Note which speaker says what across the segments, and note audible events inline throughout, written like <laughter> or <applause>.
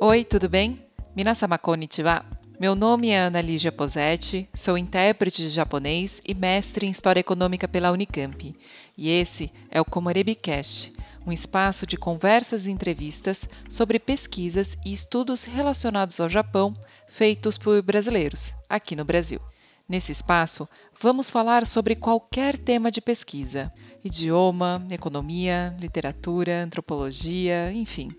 Speaker 1: Oi, tudo bem? Minasama konnichiwa. Meu nome é Ana Lígia Posetti, sou intérprete de japonês e mestre em História Econômica pela Unicamp. E esse é o Komorebicast, um espaço de conversas e entrevistas sobre pesquisas e estudos relacionados ao Japão feitos por brasileiros, aqui no Brasil. Nesse espaço, vamos falar sobre qualquer tema de pesquisa: idioma, economia, literatura, antropologia, enfim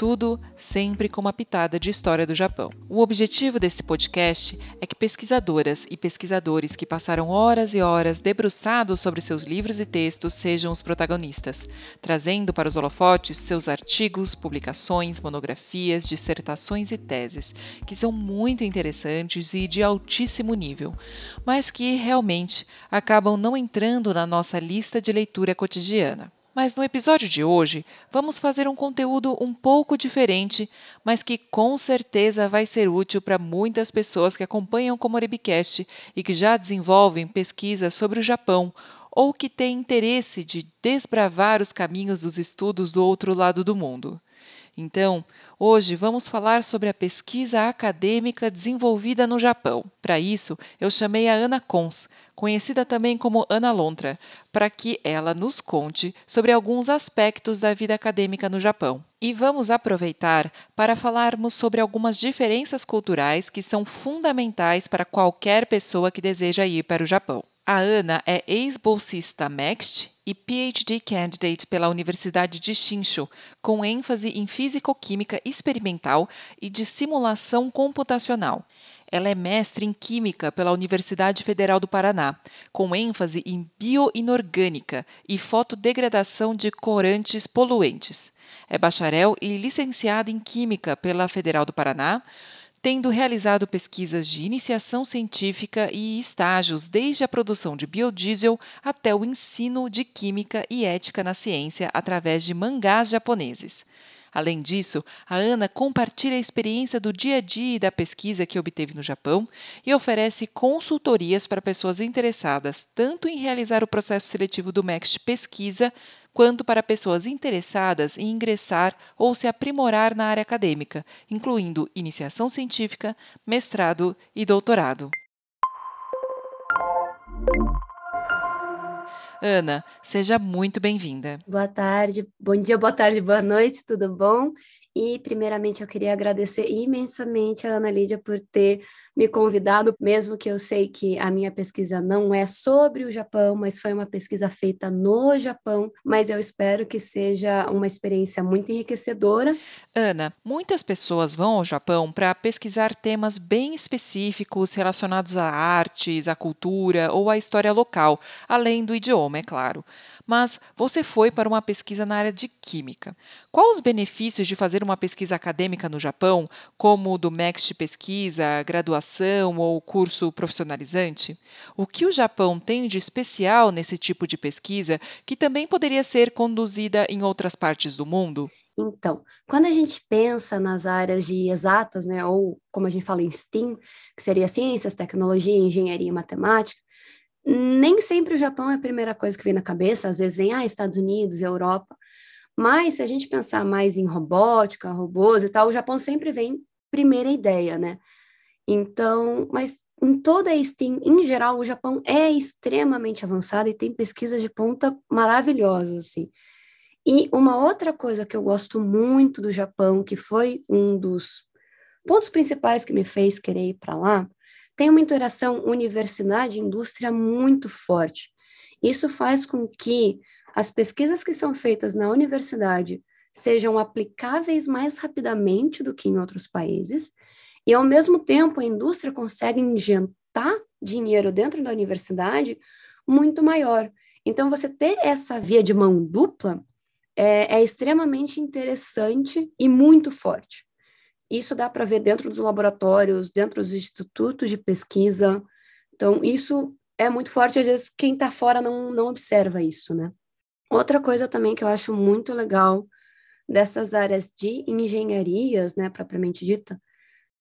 Speaker 1: tudo sempre com uma pitada de história do Japão. O objetivo desse podcast é que pesquisadoras e pesquisadores que passaram horas e horas debruçados sobre seus livros e textos sejam os protagonistas, trazendo para os holofotes seus artigos, publicações, monografias, dissertações e teses, que são muito interessantes e de altíssimo nível, mas que realmente acabam não entrando na nossa lista de leitura cotidiana. Mas no episódio de hoje, vamos fazer um conteúdo um pouco diferente, mas que com certeza vai ser útil para muitas pessoas que acompanham o Comoribicast e que já desenvolvem pesquisas sobre o Japão ou que têm interesse de desbravar os caminhos dos estudos do outro lado do mundo. Então, hoje vamos falar sobre a pesquisa acadêmica desenvolvida no Japão. Para isso, eu chamei a Ana Cons, conhecida também como Ana Lontra, para que ela nos conte sobre alguns aspectos da vida acadêmica no Japão. E vamos aproveitar para falarmos sobre algumas diferenças culturais que são fundamentais para qualquer pessoa que deseja ir para o Japão. A Ana é ex-bolsista MEXT e PhD candidate pela Universidade de Shinshu, com ênfase em físico-química experimental e de simulação computacional. Ela é mestre em Química pela Universidade Federal do Paraná, com ênfase em bioinorgânica e fotodegradação de corantes poluentes. É bacharel e licenciada em Química pela Federal do Paraná, tendo realizado pesquisas de iniciação científica e estágios desde a produção de biodiesel até o ensino de química e ética na ciência através de mangás japoneses. Além disso, a Ana compartilha a experiência do dia a dia e da pesquisa que obteve no Japão e oferece consultorias para pessoas interessadas tanto em realizar o processo seletivo do MEXT Pesquisa quanto para pessoas interessadas em ingressar ou se aprimorar na área acadêmica, incluindo iniciação científica, mestrado e doutorado. Ana, seja muito bem-vinda.
Speaker 2: Boa tarde, bom dia, boa tarde, boa noite, tudo bom? E, primeiramente, eu queria agradecer imensamente a Ana Lídia por ter me convidado, mesmo que eu sei que a minha pesquisa não é sobre o Japão, mas foi uma pesquisa feita no Japão, mas eu espero que seja uma experiência muito enriquecedora.
Speaker 1: Ana, muitas pessoas vão ao Japão para pesquisar temas bem específicos relacionados a artes, à cultura ou à história local, além do idioma, é claro. Mas você foi para uma pesquisa na área de química. Quais os benefícios de fazer uma pesquisa acadêmica no Japão, como do MEXT Pesquisa, graduação? Graduação ou curso profissionalizante? O que o Japão tem de especial nesse tipo de pesquisa que também poderia ser conduzida em outras partes do mundo?
Speaker 2: Então, quando a gente pensa nas áreas de exatas, né, ou como a gente fala em STEAM, que seria ciências, tecnologia, engenharia e matemática, nem sempre o Japão é a primeira coisa que vem na cabeça, às vezes vem, ah, Estados Unidos, Europa, mas se a gente pensar mais em robótica, robôs e tal, o Japão sempre vem primeira ideia, né? Então, mas em toda a STEAM, em geral, o Japão é extremamente avançado e tem pesquisas de ponta maravilhosas, assim. E uma outra coisa que eu gosto muito do Japão, que foi um dos pontos principais que me fez querer ir para lá, tem uma interação universidade-indústria muito forte. Isso faz com que as pesquisas que são feitas na universidade sejam aplicáveis mais rapidamente do que em outros países e, ao mesmo tempo, a indústria consegue injetar dinheiro dentro da universidade muito maior. Então, você ter essa via de mão dupla é, é extremamente interessante e muito forte. Isso dá para ver dentro dos laboratórios, dentro dos institutos de pesquisa. Então, isso é muito forte. Às vezes, quem está fora não, não observa isso, né? Outra coisa também que eu acho muito legal dessas áreas de engenharias, né, propriamente dita,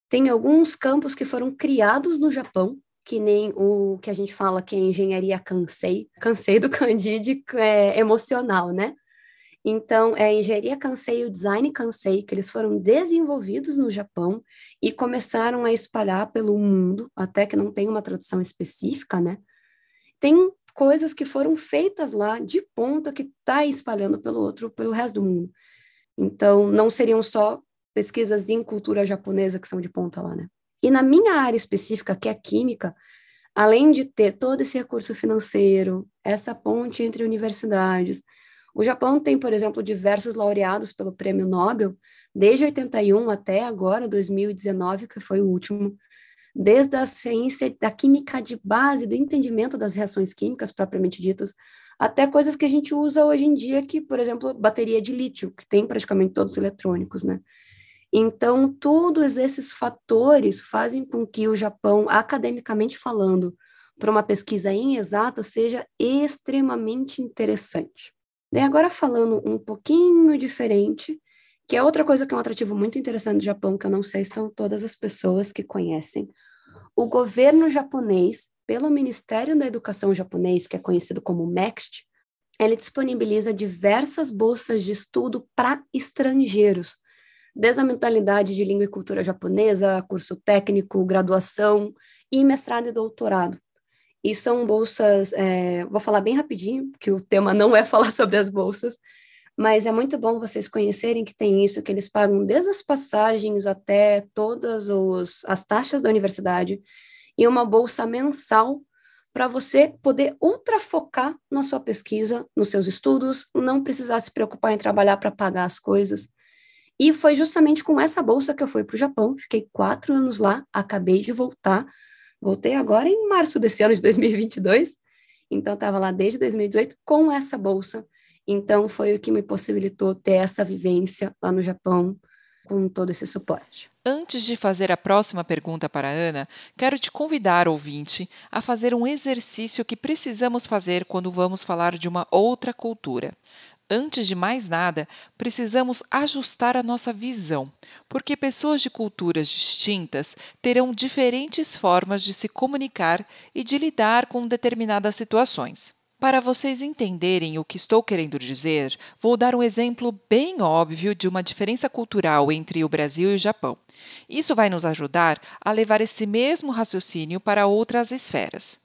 Speaker 2: Tem alguns campos que foram criados no Japão, que nem o que a gente fala que é engenharia cansei, cansei do <laughs> Candide é, emocional, né? Então, é a engenharia cansei e o design cansei, que eles foram desenvolvidos no Japão e começaram a espalhar pelo mundo, até que não tem uma tradução específica, né? Tem coisas que foram feitas lá de ponta que está espalhando pelo outro, pelo resto do mundo. Então, não seriam só pesquisas em cultura japonesa que são de ponta lá, né? E na minha área específica, que é química, além de ter todo esse recurso financeiro, essa ponte entre universidades, o Japão tem, por exemplo, diversos laureados pelo Prêmio Nobel, desde 81 até agora, 2019, que foi o último, desde a ciência da química de base, do entendimento das reações químicas propriamente ditas, até coisas que a gente usa hoje em dia, que, por exemplo, bateria de lítio, que tem praticamente todos os eletrônicos, né? Então, todos esses fatores fazem com que o Japão, academicamente falando, para uma pesquisa em exata, seja extremamente interessante. Daí agora falando um pouquinho diferente, que é outra coisa que é um atrativo muito interessante do Japão, que eu não sei se estão todas as pessoas que conhecem. O governo japonês, pelo Ministério da Educação japonês, que é conhecido como MEXT, ele disponibiliza diversas bolsas de estudo para estrangeiros, desde a mentalidade de língua e cultura japonesa, curso técnico, graduação e mestrado e doutorado. E são bolsas, é, vou falar bem rapidinho, que o tema não é <laughs> falar sobre as bolsas, mas é muito bom vocês conhecerem que tem isso, que eles pagam desde as passagens até todas os, as taxas da universidade e uma bolsa mensal para você poder ultrafocar na sua pesquisa, nos seus estudos, não precisar se preocupar em trabalhar para pagar as coisas. E foi justamente com essa bolsa que eu fui para o Japão, fiquei quatro anos lá, acabei de voltar, Voltei agora em março desse ano de 2022, então estava lá desde 2018 com essa bolsa. Então foi o que me possibilitou ter essa vivência lá no Japão com todo esse suporte.
Speaker 1: Antes de fazer a próxima pergunta para a Ana, quero te convidar, ouvinte, a fazer um exercício que precisamos fazer quando vamos falar de uma outra cultura. Antes de mais nada, precisamos ajustar a nossa visão, porque pessoas de culturas distintas terão diferentes formas de se comunicar e de lidar com determinadas situações. Para vocês entenderem o que estou querendo dizer, vou dar um exemplo bem óbvio de uma diferença cultural entre o Brasil e o Japão. Isso vai nos ajudar a levar esse mesmo raciocínio para outras esferas.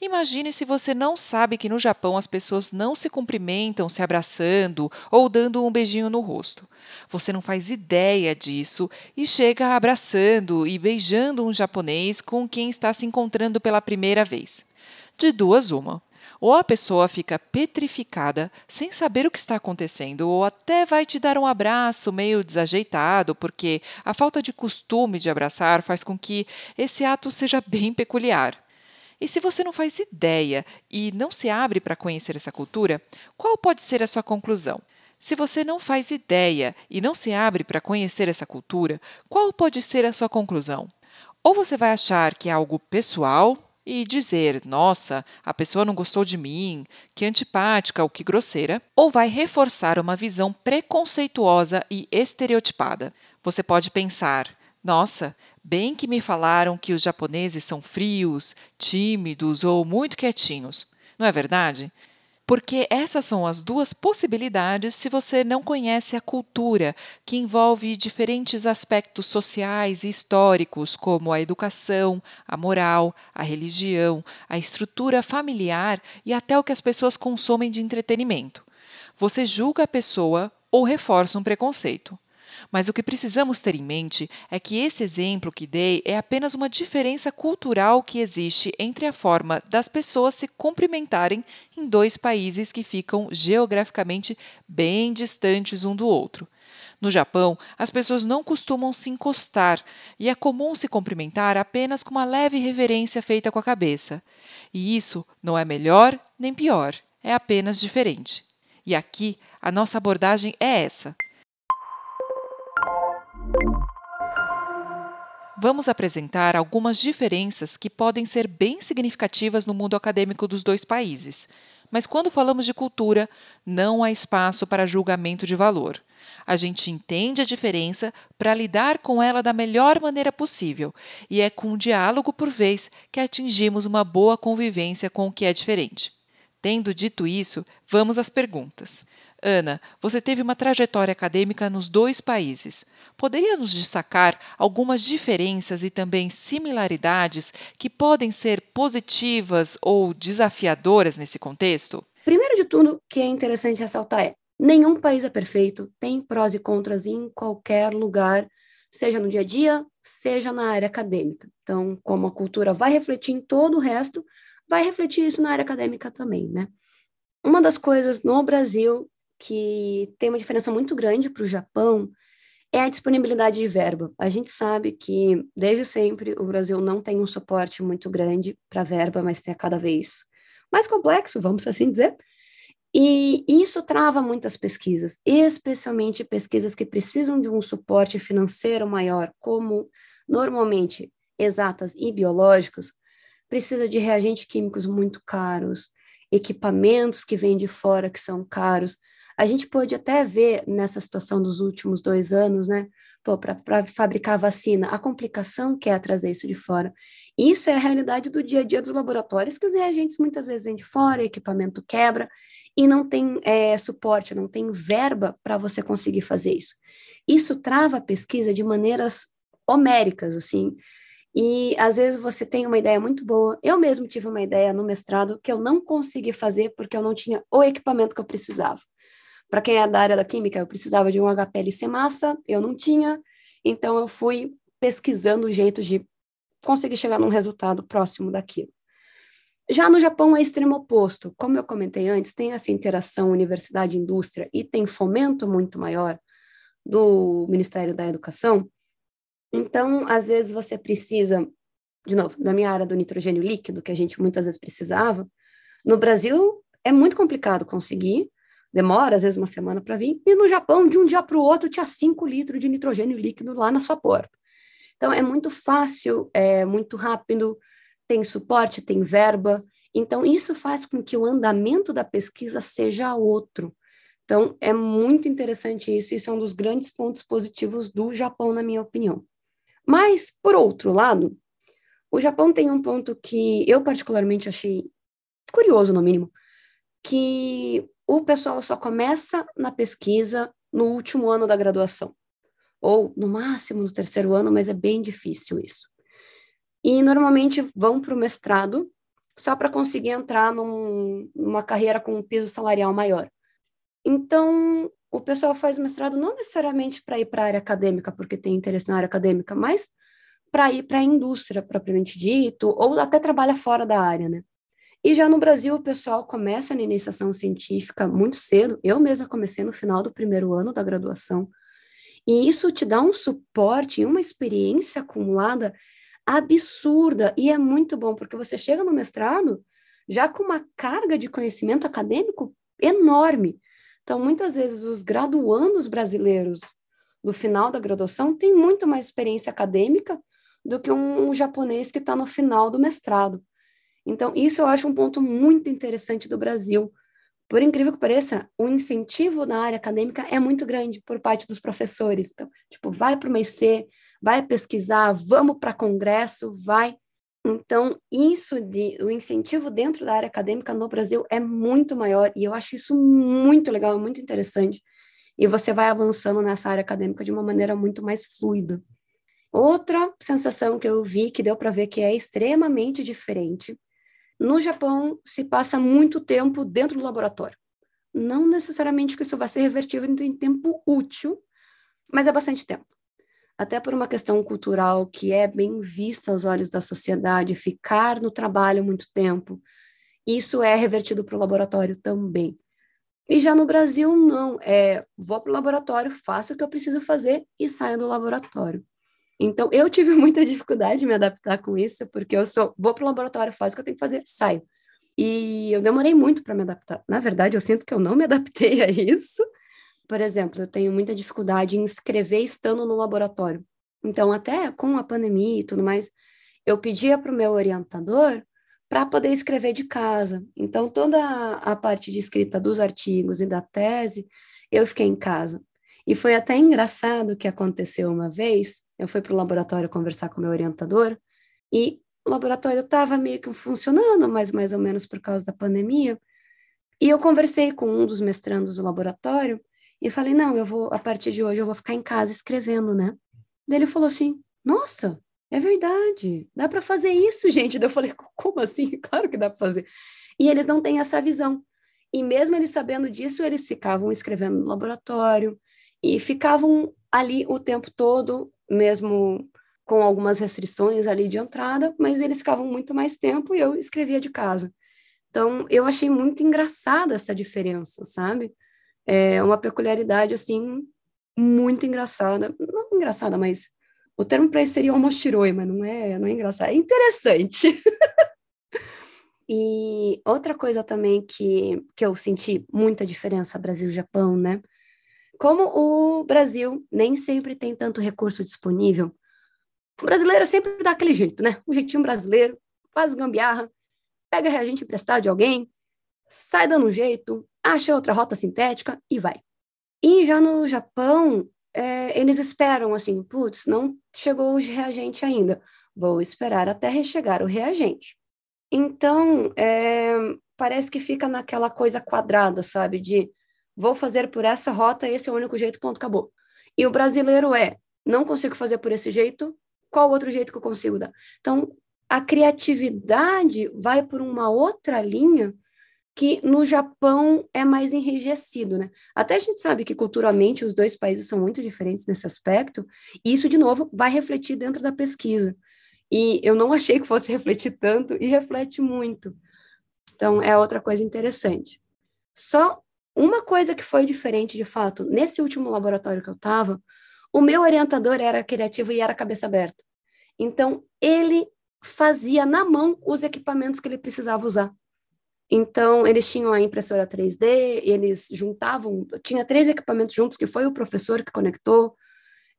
Speaker 1: Imagine se você não sabe que no Japão as pessoas não se cumprimentam se abraçando ou dando um beijinho no rosto. Você não faz ideia disso e chega abraçando e beijando um japonês com quem está se encontrando pela primeira vez. De duas, uma. Ou a pessoa fica petrificada, sem saber o que está acontecendo, ou até vai te dar um abraço meio desajeitado, porque a falta de costume de abraçar faz com que esse ato seja bem peculiar. E se você não faz ideia e não se abre para conhecer essa cultura, qual pode ser a sua conclusão? Se você não faz ideia e não se abre para conhecer essa cultura, qual pode ser a sua conclusão? Ou você vai achar que é algo pessoal e dizer, nossa, a pessoa não gostou de mim, que antipática ou que grosseira, ou vai reforçar uma visão preconceituosa e estereotipada. Você pode pensar, nossa, bem que me falaram que os japoneses são frios, tímidos ou muito quietinhos. Não é verdade? Porque essas são as duas possibilidades se você não conhece a cultura, que envolve diferentes aspectos sociais e históricos, como a educação, a moral, a religião, a estrutura familiar e até o que as pessoas consomem de entretenimento. Você julga a pessoa ou reforça um preconceito. Mas o que precisamos ter em mente é que esse exemplo que dei é apenas uma diferença cultural que existe entre a forma das pessoas se cumprimentarem em dois países que ficam geograficamente bem distantes um do outro. No Japão, as pessoas não costumam se encostar e é comum se cumprimentar apenas com uma leve reverência feita com a cabeça. E isso não é melhor nem pior, é apenas diferente. E aqui a nossa abordagem é essa. Vamos apresentar algumas diferenças que podem ser bem significativas no mundo acadêmico dos dois países. Mas quando falamos de cultura, não há espaço para julgamento de valor. A gente entende a diferença para lidar com ela da melhor maneira possível, e é com um diálogo por vez que atingimos uma boa convivência com o que é diferente. Tendo dito isso, vamos às perguntas. Ana, você teve uma trajetória acadêmica nos dois países. Poderia nos destacar algumas diferenças e também similaridades que podem ser positivas ou desafiadoras nesse contexto?
Speaker 2: Primeiro de tudo, o que é interessante ressaltar é: nenhum país é perfeito, tem prós e contras em qualquer lugar, seja no dia a dia, seja na área acadêmica. Então, como a cultura vai refletir em todo o resto, vai refletir isso na área acadêmica também, né? Uma das coisas no Brasil que tem uma diferença muito grande para o Japão é a disponibilidade de verba. A gente sabe que, desde sempre, o Brasil não tem um suporte muito grande para verba, mas tem cada vez mais complexo, vamos assim dizer. E isso trava muitas pesquisas, especialmente pesquisas que precisam de um suporte financeiro maior, como normalmente exatas e biológicas, precisa de reagentes químicos muito caros, equipamentos que vêm de fora que são caros. A gente pode até ver nessa situação dos últimos dois anos, né? Para fabricar vacina, a complicação que é trazer isso de fora. Isso é a realidade do dia a dia dos laboratórios, que os reagentes muitas vezes vêm de fora, equipamento quebra, e não tem é, suporte, não tem verba para você conseguir fazer isso. Isso trava a pesquisa de maneiras homéricas, assim. E às vezes você tem uma ideia muito boa. Eu mesmo tive uma ideia no mestrado que eu não consegui fazer porque eu não tinha o equipamento que eu precisava. Para quem é da área da química, eu precisava de um HPLC massa, eu não tinha, então eu fui pesquisando jeitos de conseguir chegar num resultado próximo daquilo. Já no Japão é extremo oposto. Como eu comentei antes, tem essa interação universidade-indústria e tem fomento muito maior do Ministério da Educação. Então, às vezes você precisa, de novo, na minha área do nitrogênio líquido, que a gente muitas vezes precisava, no Brasil é muito complicado conseguir, demora às vezes uma semana para vir, e no Japão, de um dia para o outro, tinha 5 litros de nitrogênio líquido lá na sua porta. Então, é muito fácil, é muito rápido, tem suporte, tem verba. Então, isso faz com que o andamento da pesquisa seja outro. Então, é muito interessante isso, isso é um dos grandes pontos positivos do Japão, na minha opinião. Mas, por outro lado, o Japão tem um ponto que eu particularmente achei curioso, no mínimo, que o pessoal só começa na pesquisa no último ano da graduação, ou no máximo no terceiro ano, mas é bem difícil isso. E normalmente vão para o mestrado só para conseguir entrar num, numa carreira com um piso salarial maior. Então, o pessoal faz mestrado não necessariamente para ir para a área acadêmica, porque tem interesse na área acadêmica, mas para ir para a indústria propriamente dito, ou até trabalha fora da área, né? E já no Brasil, o pessoal começa na iniciação científica muito cedo. Eu mesma comecei no final do primeiro ano da graduação. E isso te dá um suporte e uma experiência acumulada absurda. E é muito bom, porque você chega no mestrado já com uma carga de conhecimento acadêmico enorme. Então, muitas vezes, os graduandos brasileiros do final da graduação têm muito mais experiência acadêmica do que um, japonês que está no final do mestrado. Então, isso eu acho um ponto muito interessante do Brasil. Por incrível que pareça, o incentivo na área acadêmica é muito grande por parte dos professores. Então, tipo, vai para o MEC, vai pesquisar, vamos para congresso, vai então, isso de o incentivo dentro da área acadêmica no Brasil é muito maior e eu acho isso muito legal, muito interessante. E você vai avançando nessa área acadêmica de uma maneira muito mais fluida. Outra sensação que eu vi que deu para ver que é extremamente diferente. No Japão se passa muito tempo dentro do laboratório. Não necessariamente que isso vai ser revertível em tempo útil, mas é bastante tempo até por uma questão cultural que é bem vista aos olhos da sociedade, ficar no trabalho muito tempo, isso é revertido para o laboratório também. E já no Brasil, não. É, vou para o laboratório, faço o que eu preciso fazer e saio do laboratório. Então, eu tive <laughs> muita dificuldade de me adaptar com isso, porque eu sou, vou para o laboratório, faço o que eu tenho que fazer, saio. E eu demorei muito para me adaptar. Na verdade, eu sinto que eu não me <laughs> adaptei a isso, por exemplo, eu tenho muita dificuldade em escrever estando no laboratório. Então, até com a pandemia e tudo mais, eu pedia para o meu orientador para poder escrever de casa. Então, toda a parte de escrita dos artigos e da tese, eu fiquei em casa. E foi até engraçado que aconteceu uma vez, eu fui para o laboratório conversar com meu orientador, e o laboratório estava meio que funcionando, mas mais ou menos por causa da pandemia, e eu conversei com um dos mestrandos do laboratório, e falei, não, eu vou, a partir de hoje, eu vou ficar em casa escrevendo, né? Daí ele falou assim, nossa, é verdade, dá para fazer isso, <laughs> gente. Daí eu falei, como assim? <laughs> Claro que dá para fazer. E eles não têm essa visão. E mesmo eles sabendo disso, eles ficavam escrevendo no laboratório e ficavam ali o tempo todo, mesmo com algumas restrições ali de entrada, mas eles ficavam muito mais tempo e eu escrevia de casa. Então, eu achei muito engraçada essa diferença, sabe? É uma peculiaridade, assim, muito engraçada. Não engraçada, mas o termo para isso seria homoshiroi, mas não é, não é engraçado. É interessante. <laughs> e outra coisa também que, que eu senti muita diferença Brasil-Japão, né? Como o Brasil nem sempre tem tanto recurso disponível, o brasileiro sempre dá aquele jeito, né? Um jeitinho brasileiro, faz gambiarra, pega reagente emprestado de alguém, sai dando um jeito, acha outra rota sintética e vai. E já no Japão, é, eles esperam assim, putz, não chegou o reagente ainda, vou esperar até rechegar o reagente. Então, é, parece que fica naquela coisa quadrada, sabe, de vou fazer por essa rota, esse é o único jeito, ponto, acabou. E o brasileiro é, não consigo fazer por esse jeito, qual outro jeito que eu consigo dar? Então, a criatividade vai por uma outra linha que no Japão é mais enrijecido, né? Até a gente sabe que culturalmente os dois países são muito diferentes nesse aspecto, e isso, de novo, vai refletir dentro da pesquisa. E eu não achei que fosse refletir tanto, e reflete muito. Então, é outra coisa interessante. Só uma coisa que foi diferente, de fato, nesse último laboratório que eu estava, o meu orientador era criativo e era cabeça aberta. Então, ele fazia na mão os equipamentos que ele precisava usar. Então, eles tinham a impressora 3D, eles juntavam, tinha três equipamentos juntos, que foi o professor que conectou,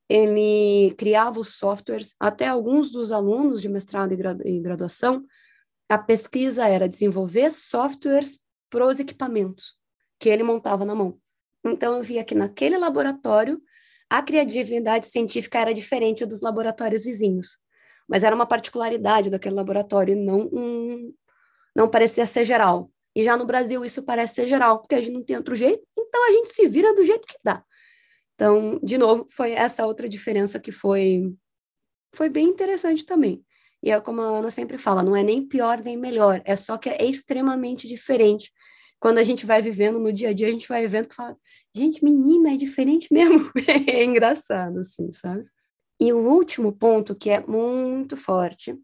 Speaker 2: ele criava os softwares, até alguns dos alunos de mestrado e graduação, a pesquisa era desenvolver softwares para os equipamentos que ele montava na mão. Então, eu via que naquele laboratório, a criatividade científica era diferente dos laboratórios vizinhos, mas era uma particularidade daquele laboratório, não um, não parecia ser geral. E já no Brasil isso parece ser geral, porque a gente não tem outro jeito, então a gente se vira do jeito que dá. Então, de novo, foi essa outra diferença que foi foi bem interessante também. E é como a Ana sempre fala, não é nem pior nem melhor, é só que é extremamente diferente. Quando a gente vai vivendo no dia a dia, a gente vai vendo que fala, gente, menina, é diferente mesmo. <laughs> é engraçado, assim, sabe? E o último ponto, que é muito forte,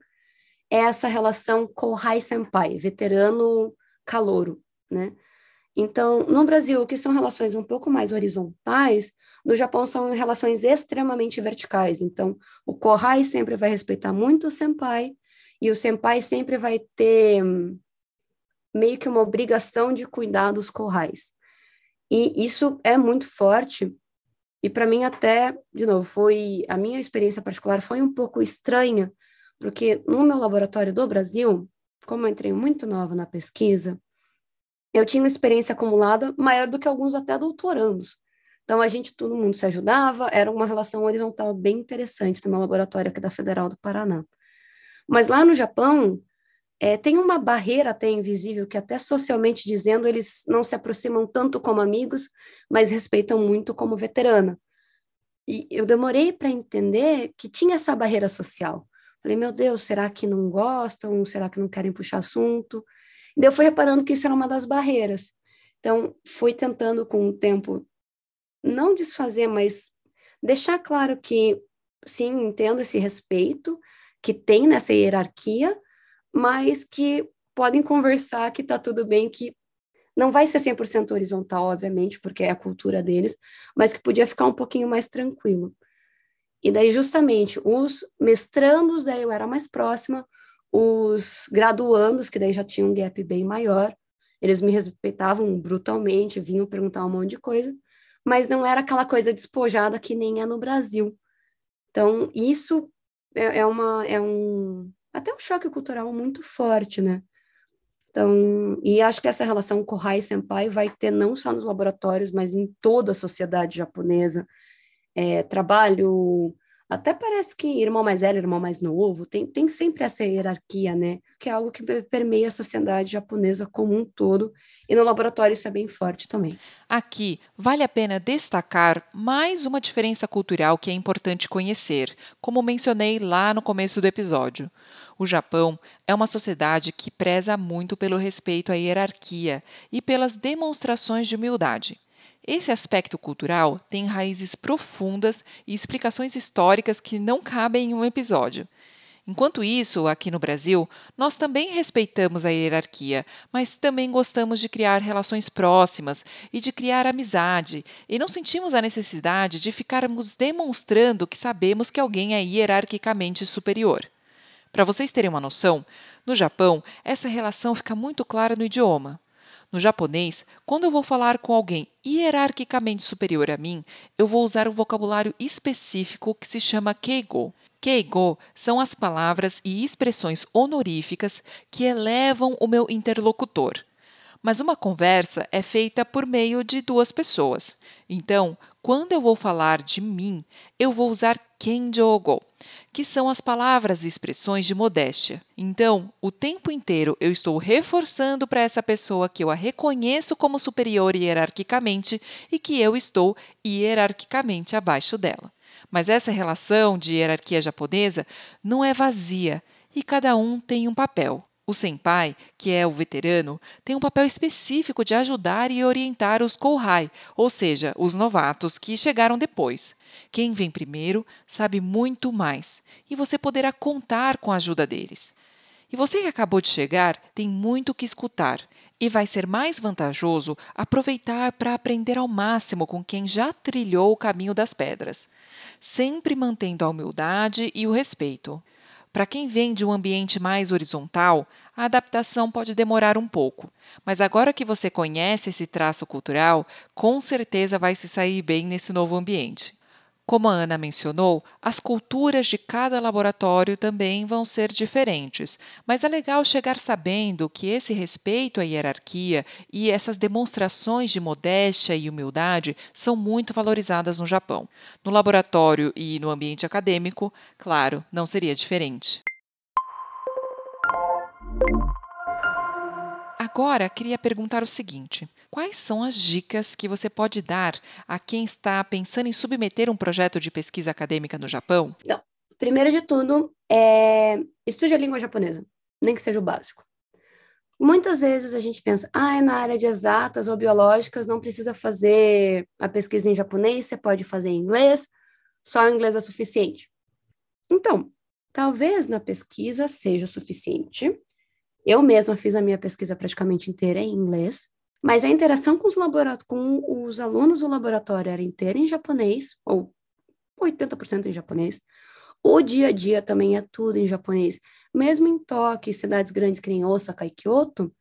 Speaker 2: é essa relação Kohai Senpai, veterano calouro, né? Então, no Brasil, que são relações um pouco mais horizontais, no Japão são relações extremamente verticais. Então, o Kohai sempre vai respeitar muito o Senpai, e o Senpai sempre vai ter hum, meio que uma obrigação de cuidar dos Kohais. E isso é muito forte, e para mim até, de novo, foi a minha experiência particular foi um pouco estranha, porque no meu laboratório do Brasil, como eu entrei muito nova na pesquisa, eu tinha uma experiência acumulada maior do que alguns até doutorandos. Então, a gente, todo mundo se ajudava, era uma relação horizontal bem interessante no meu laboratório aqui da Federal do Paraná. Mas lá no Japão, é, tem uma barreira até invisível que, até socialmente dizendo, eles não se aproximam tanto como amigos, mas respeitam muito como veterana. E eu demorei para entender que tinha essa barreira social. Falei, meu Deus, será que não gostam? Será que não querem puxar assunto? E eu fui reparando que isso era uma das barreiras. Então, fui tentando com o tempo não desfazer, mas deixar claro que, sim, entendo esse respeito que tem nessa hierarquia, mas que podem conversar que está tudo bem, que não vai ser 100% horizontal, obviamente, porque é a cultura deles, mas que podia ficar um pouquinho mais tranquilo. E daí, justamente, os mestrandos, daí eu era mais próxima, os graduandos, que daí já tinham um gap bem maior, eles me respeitavam brutalmente, vinham perguntar um monte de coisa, mas não era aquela coisa despojada que nem é no Brasil. Então, isso é, é uma, é um, até um choque cultural muito forte, né? Então, e acho que essa relação Kohai Senpai vai ter não só nos laboratórios, mas em toda a sociedade japonesa, é, trabalho, até parece que irmão mais velho, irmão mais novo, tem, tem sempre essa hierarquia, né? Que é algo que permeia a sociedade japonesa como um todo, e no laboratório isso é bem forte também.
Speaker 1: Aqui, vale a pena destacar mais uma diferença cultural que é importante conhecer, como mencionei lá no começo do episódio. O Japão é uma sociedade que preza muito pelo respeito à hierarquia e pelas demonstrações de humildade. Esse aspecto cultural tem raízes profundas e explicações históricas que não cabem em um episódio. Enquanto isso, aqui no Brasil, nós também respeitamos a hierarquia, mas também gostamos de criar relações próximas e de criar amizade, e não sentimos a necessidade de ficarmos demonstrando que sabemos que alguém é hierarquicamente superior. Para vocês terem uma noção, no Japão, essa relação fica muito clara no idioma. No japonês, quando eu vou falar com alguém hierarquicamente superior a mim, eu vou usar um vocabulário específico que se chama keigo. Keigo são as palavras e expressões honoríficas que elevam o meu interlocutor. Mas uma conversa é feita por meio de duas pessoas. Então, quando eu vou falar de mim, eu vou usar kenjogo, que são as palavras e expressões de modéstia. Então, o tempo inteiro eu estou reforçando para essa pessoa que eu a reconheço como superior hierarquicamente e que eu estou hierarquicamente abaixo dela. Mas essa relação de hierarquia japonesa não é vazia e cada um tem um papel. O senpai, que é o veterano, tem um papel específico de ajudar e orientar os kouhai, ou seja, os novatos que chegaram depois. Quem vem primeiro sabe muito mais e você poderá contar com a ajuda deles. E você que acabou de chegar tem muito que escutar e vai ser mais vantajoso aproveitar para aprender ao máximo com quem já trilhou o caminho das pedras, sempre mantendo a humildade e o respeito. Para quem vem de um ambiente mais horizontal, a adaptação pode demorar um pouco, mas agora que você conhece esse traço cultural, com certeza vai se sair bem nesse novo ambiente. Como a Ana mencionou, as culturas de cada laboratório também vão ser diferentes, mas é legal chegar sabendo que esse respeito à hierarquia e essas demonstrações de modéstia e humildade são muito valorizadas no Japão. No laboratório e no ambiente acadêmico, claro, não seria diferente. Agora, queria perguntar o seguinte: quais são as dicas que você pode dar a quem está pensando em submeter um projeto de pesquisa acadêmica no Japão?
Speaker 2: Então, primeiro de tudo, é... estude a língua japonesa, nem que seja o básico. Muitas vezes a gente pensa, ah, na área de exatas ou biológicas não precisa fazer a pesquisa em japonês, você pode fazer em inglês, só inglês é suficiente. Então, talvez na pesquisa seja o suficiente, eu mesma fiz a minha pesquisa praticamente inteira em inglês, mas a interação com os, com os alunos do laboratório era inteira em japonês, ou 80% em japonês. O dia a dia também é tudo em japonês. Mesmo em Tóquio, cidades grandes que nem Osaka e Kyoto,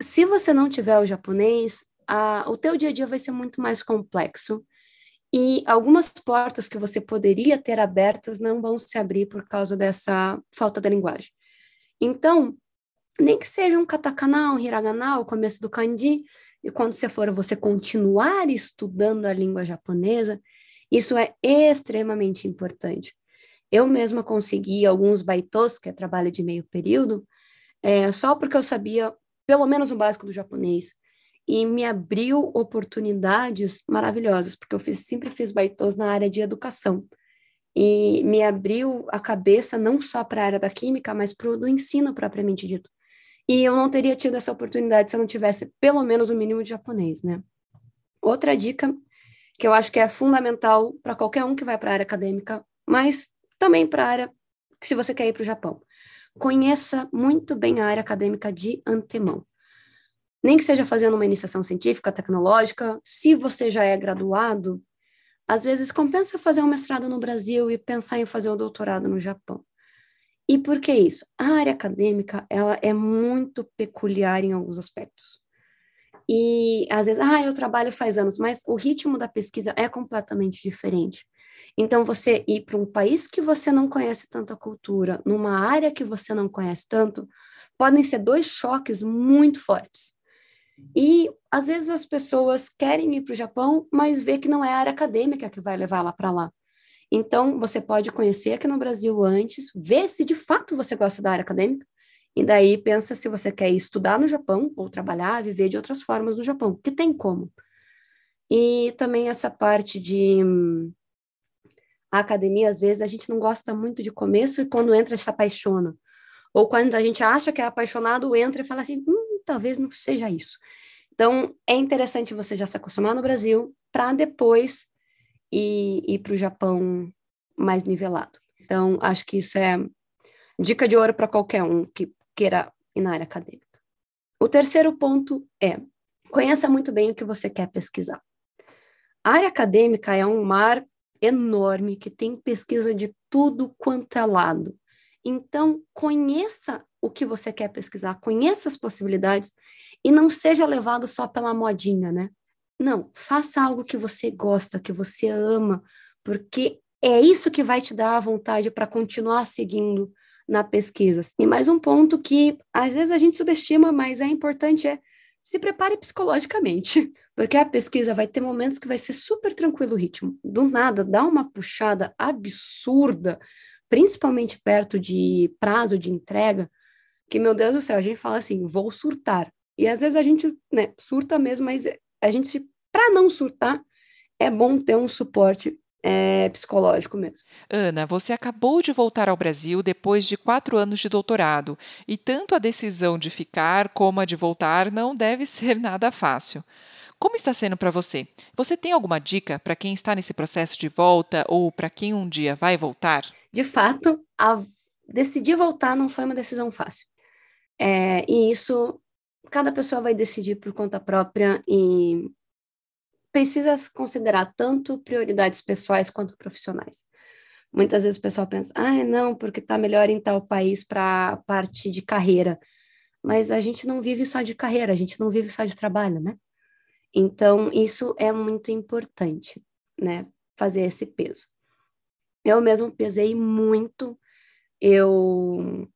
Speaker 2: se você não tiver o japonês, a, o teu dia a dia vai ser muito mais complexo e algumas portas que você poderia ter abertas não vão se abrir por causa dessa falta da linguagem. Então, nem que seja um katakana, um hiragana, o começo do kanji, e quando você for você continuar estudando a língua japonesa, isso é extremamente importante. Eu mesma consegui alguns baitos, que é trabalho de meio período, é, só porque eu sabia pelo menos o básico do japonês, e me abriu oportunidades maravilhosas, porque eu fiz, sempre fiz baitos na área de educação, e me abriu a cabeça não só para a área da química, mas para o do ensino propriamente dito. E eu não teria tido essa oportunidade se eu não tivesse pelo menos o um mínimo de japonês, né? Outra dica que eu acho que é fundamental para qualquer um que vai para a área acadêmica, mas também para a área que se você quer ir para o Japão. Conheça muito bem a área acadêmica de antemão. Nem que seja fazendo uma iniciação científica, tecnológica, se você já é graduado, às vezes compensa fazer um mestrado no Brasil e pensar em fazer um doutorado no Japão. E por que isso? A área acadêmica, ela é muito peculiar em alguns aspectos. E às vezes, ah, eu trabalho faz anos, mas o ritmo da pesquisa é completamente diferente. Então, você ir para um país que você não conhece tanta cultura, numa área que você não conhece tanto, podem ser dois choques muito fortes. E às vezes as pessoas querem ir para o Japão, mas vê que não é a área acadêmica que vai levar lá para lá. Então, você pode conhecer aqui no Brasil antes, ver se de fato você gosta da área acadêmica, e daí pensa se você quer estudar no Japão ou trabalhar, viver de outras formas no Japão, que tem como. E também essa parte de a academia, às vezes, a gente não gosta muito de começo e quando entra se apaixona. Ou quando a gente acha que é apaixonado, entra e fala assim, hum, talvez não seja isso. Então, é interessante você já se acostumar no Brasil para depois e ir para o Japão mais nivelado. Então, acho que isso é dica de ouro para qualquer um que queira ir na área acadêmica. O terceiro ponto é: conheça muito bem o que você quer pesquisar. A área acadêmica é um mar enorme que tem pesquisa de tudo quanto é lado. Então, conheça o que você quer pesquisar, conheça as possibilidades e não seja levado só pela modinha, né? Não, faça algo que você gosta, que você ama, porque é isso que vai te dar a vontade para continuar seguindo na pesquisa. E mais um ponto que às vezes a gente subestima, mas é importante é se prepare psicologicamente, <laughs> porque a pesquisa vai ter momentos que vai ser super tranquilo o ritmo. Do nada, dá uma puxada absurda, principalmente perto de prazo de entrega, que, meu Deus do céu, a gente fala assim, vou surtar. E às vezes a gente né, surta mesmo, mas a gente para não surtar, é bom ter um suporte é, psicológico mesmo.
Speaker 1: Ana, você acabou de voltar ao Brasil depois de quatro anos de doutorado e tanto a decisão de ficar como a de voltar não deve ser nada fácil. Como está sendo para você? Você tem alguma dica para quem está nesse processo de volta ou para quem um dia vai voltar?
Speaker 2: De fato, a... decidir voltar não foi uma decisão fácil. É, e isso cada pessoa vai decidir por conta própria e precisa considerar tanto prioridades pessoais quanto profissionais. Muitas vezes o pessoal pensa, ah, não, porque está melhor em tal país para a parte de carreira. Mas a gente não vive só de carreira, a gente não vive só de trabalho, né? Então, isso é muito importante, né? Fazer esse peso. Eu mesmo pesei muito. Eu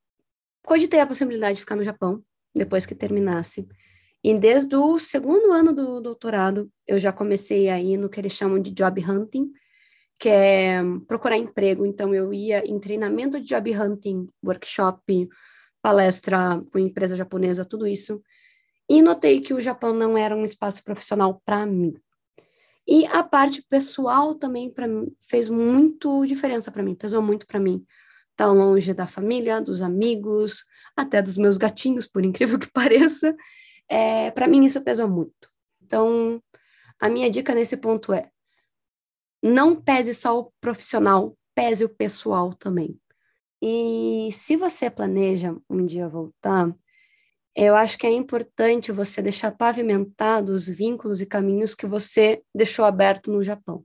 Speaker 2: cogitei a possibilidade de ficar no Japão depois que terminasse. E desde o segundo ano do doutorado, eu já comecei aí no que eles chamam de job hunting, que é procurar emprego. Então, eu ia em treinamento de job hunting, workshop, palestra com empresa japonesa, tudo isso. E notei que o Japão não era um espaço profissional para mim. E a parte pessoal também para fez muito diferença para mim, pesou muito para mim. Tá longe da família, dos amigos, até dos meus gatinhos, por incrível que <laughs> pareça. É, para mim, isso pesou muito. Então, a minha dica nesse ponto é: não pese só o profissional, pese o pessoal também. E se você planeja um dia voltar, eu acho que é importante você deixar pavimentados os vínculos e caminhos que você deixou aberto no Japão.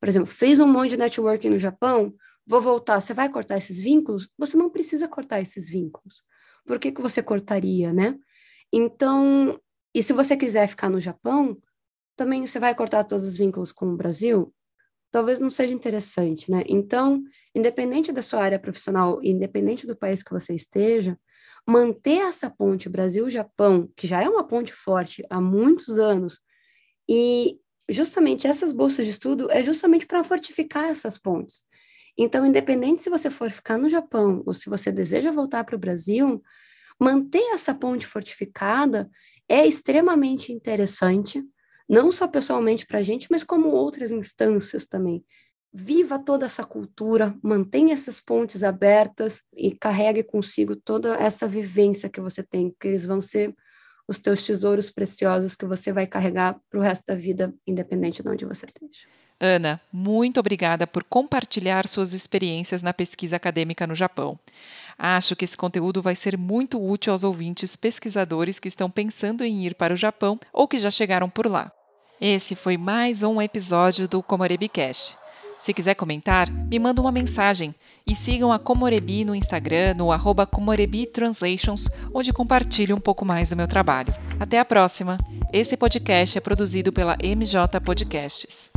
Speaker 2: Por exemplo, fez um monte de networking no Japão, vou voltar, você vai cortar esses vínculos? Você não precisa cortar esses vínculos. Por que, que você cortaria, né? Então, e se você quiser ficar no Japão, também você vai cortar todos os vínculos com o Brasil? Talvez não seja interessante, né? Então, independente da sua área profissional, independente do país que você esteja, manter essa ponte Brasil-Japão, que já é uma ponte forte há muitos anos, e justamente essas bolsas de estudo é justamente para fortificar essas pontes. Então, independente se você for ficar no Japão ou se você deseja voltar para o Brasil, Manter essa ponte fortificada é extremamente interessante, não só pessoalmente para a gente, mas como outras instâncias também. Viva toda essa cultura, mantenha essas pontes abertas e carregue consigo toda essa vivência que você tem, porque eles vão ser os teus tesouros preciosos que você vai carregar para o resto da vida, independente de onde você esteja.
Speaker 1: Ana, muito obrigada por compartilhar suas experiências na pesquisa acadêmica no Japão. Acho que esse conteúdo vai ser muito útil aos ouvintes pesquisadores que estão pensando em ir para o Japão ou que já chegaram por lá. Esse foi mais um episódio do Komorebi Cash. Se quiser comentar, me manda uma mensagem e sigam a Comorebi no Instagram, no arroba Comorebi Translations, onde compartilho um pouco mais do meu trabalho. Até a próxima! Esse podcast é produzido pela MJ Podcasts.